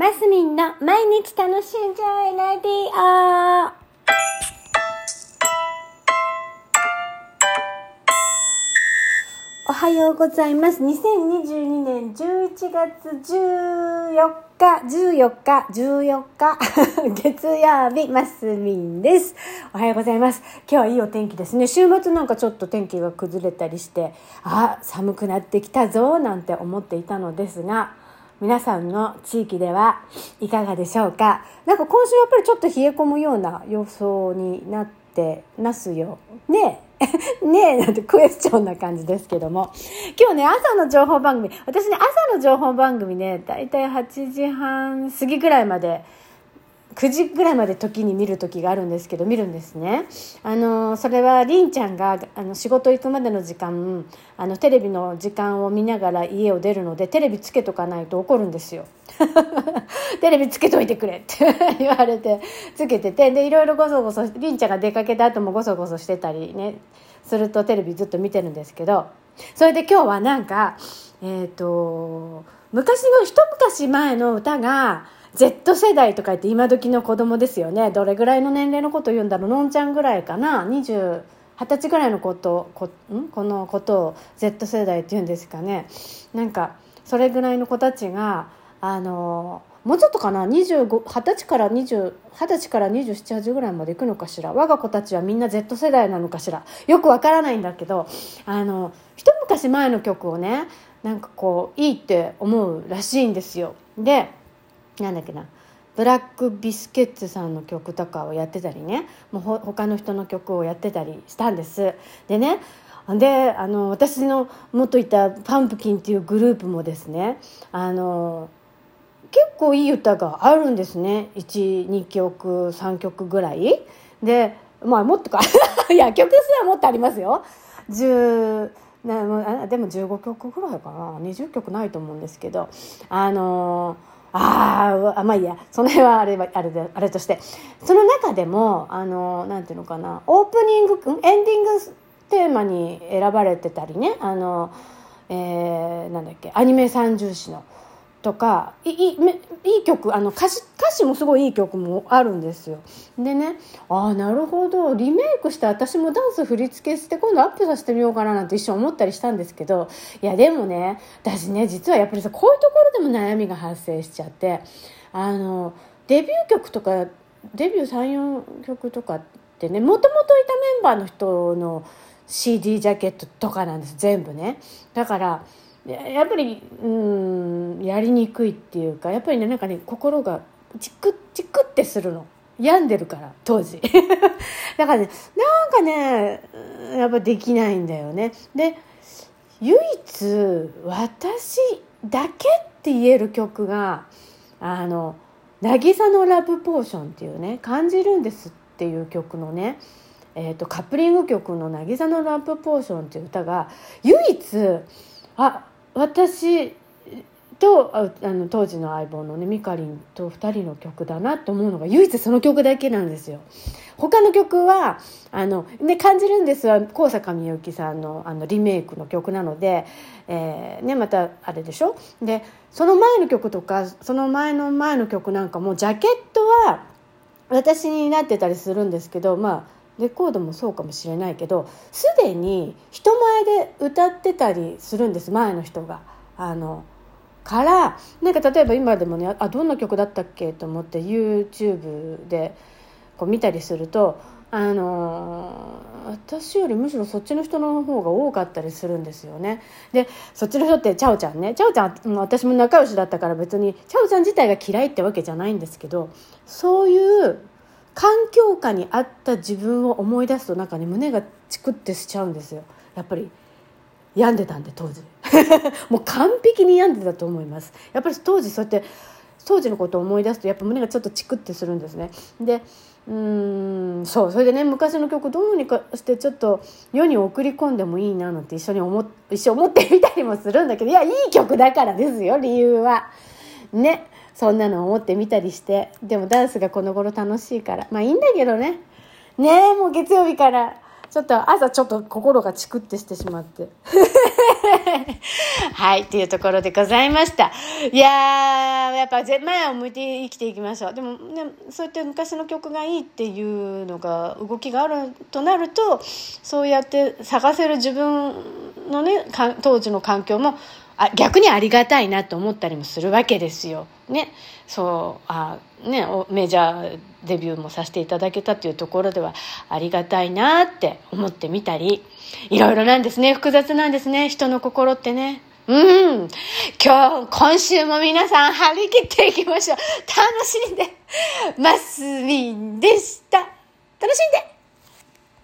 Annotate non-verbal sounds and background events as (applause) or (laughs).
マスミンの毎日楽しんじゃえレディオおはようございます。2022年11月14日、14日、14日、(laughs) 月曜日、マスミンです。おはようございます。今日はいいお天気ですね。週末なんかちょっと天気が崩れたりして、あ、寒くなってきたぞ、なんて思っていたのですが、皆さんの地域ではいかがでしょうか？なんか今週やっぱりちょっと冷え込むような予想になってますよ。ねえ。(laughs) ねえなんてクエスチョンな感じですけども今日ね朝の情報番組私ね朝の情報番組ねだいたい8時半過ぎぐらいまで9時ぐらいまで時に見る時があるんですけど見るんですね。あのそれはりんちゃんがあの仕事行くまでの時間あのテレビの時間を見ながら家を出るのでテレビつけとかないと怒るんですよ。(laughs) テレビつけといてくれって (laughs) 言われてつけててでいろいろごそごそりんちゃんが出かけた後もごそごそしてたりねするとテレビずっと見てるんですけどそれで今日はなんかえっ、と昔の一昔前の歌が Z 世代とか言って今時の子供ですよね。どれぐらいの年齢のことを言うんだろう。のんちゃんぐらいかな。20 20歳ぐらいのことこん？このことを Z 世代って言うんですかね。なんかそれぐらいの子たちがあのもうちょっとかな。25 20歳から20 20歳から278ぐらいまで行くのかしら。我が子たちはみんな Z 世代なのかしら。よくわからないんだけどあの一昔前の曲をねなんかこういいって思うらしいんですよ。でなんだっけな。ブラックビスケッツさんの曲とかをやってたりね。もうほ他の人の曲をやってたりしたんです。でねであの私の元いたパンプキンっていうグループもですねあの結構いい歌があるんですね。12曲3曲ぐらい。でまあもっとか。(laughs) いや曲数はもっとありますよ。ねもでも15曲ぐらいかな。20曲ないと思うんですけど。あのああまあいいや。その辺はあれあれであれとして。その中でもあのなんていうのかな。オープニングエンディングテーマに選ばれてたりね。あの、えー、なんだっけ。アニメ三重視の。とかいいいい曲あの歌詞歌詞もすごいいい曲もあるんですよ。でねああなるほど。リメイクして私もダンス振り付けして今度アップさせてみようかななんて一瞬思ったりしたんですけどいやでもね私ね実はやっぱりさこういうところでも悩みが発生しちゃってあのデビュー曲とかデビュー34曲とかってねもともといたメンバーの人の CD ジャケットとかなんです全部ね。だからやっぱりうんやりにくいっていうかやっぱりねなんかね心がチクチクってするの。病んでるから当時。(laughs) だからねなんかねやっぱできないんだよね。で唯一私だけって言える曲があの「渚のラブポーション」っていうね「感じるんです」っていう曲のねえーと、カップリング曲の「渚のラブポーション」っていう歌が唯一あ私とあの当時の相棒のねみかりんと2人の曲だなと思うのが唯一その曲だけなんですよ。他の曲はあの、ね、感じるんですは高坂みゆきさんのあのリメイクの曲なので、えーね、またあれでしょ？でその前の曲とかその前の前の曲なんかもジャケットは私になってたりするんですけどまあレコードもそうかもしれないけどすでに人前で歌ってたりするんです前の人が。あのからなんか例えば今でもねあどんな曲だったっけと思って YouTube でこう見たりするとあの私よりむしろそっちの人の方が多かったりするんですよね。でそっちの人ってチャオちゃんねチャオちゃん私も仲良しだったから別にチャオちゃん自体が嫌いってわけじゃないんですけどそういう環境下にあった自分を思い出すとなんかね胸がチクってしちゃうんですよ。やっぱり病んでたんで当時。(laughs) もう完璧に病んでたと思います。やっぱり当時そうやって当時のことを思い出すとやっぱ胸がちょっとチクってするんですね。でうんそうそれでね昔の曲どうにかしてちょっと世に送り込んでもいいななんて一緒に思一緒思ってみたりもするんだけどいやいい曲だからですよ理由は。ね。そんなの思ってみたりしてでもダンスがこの頃楽しいからまあいいんだけどねねえもう月曜日からちょっと朝ちょっと心がチクってしてしまって。(laughs) はい、っていうところでございました。いやー、やっぱ前を向いて生きていきましょう。でもね、そうやって昔の曲がいいっていうのが、動きがあるとなると、そうやって探せる自分のね、当時の環境も、あ逆にありがたいなと思ったりもするわけですよ。ね。そう、あね、メジャーデビューもさせていただけたっていうところではありがたいなって思ってみたり、いろいろなんですね。複雑なんですね。人の心ってね。うん。今日、今週も皆さん張り切っていきましょう。楽しんで。マスミンでした。楽しんで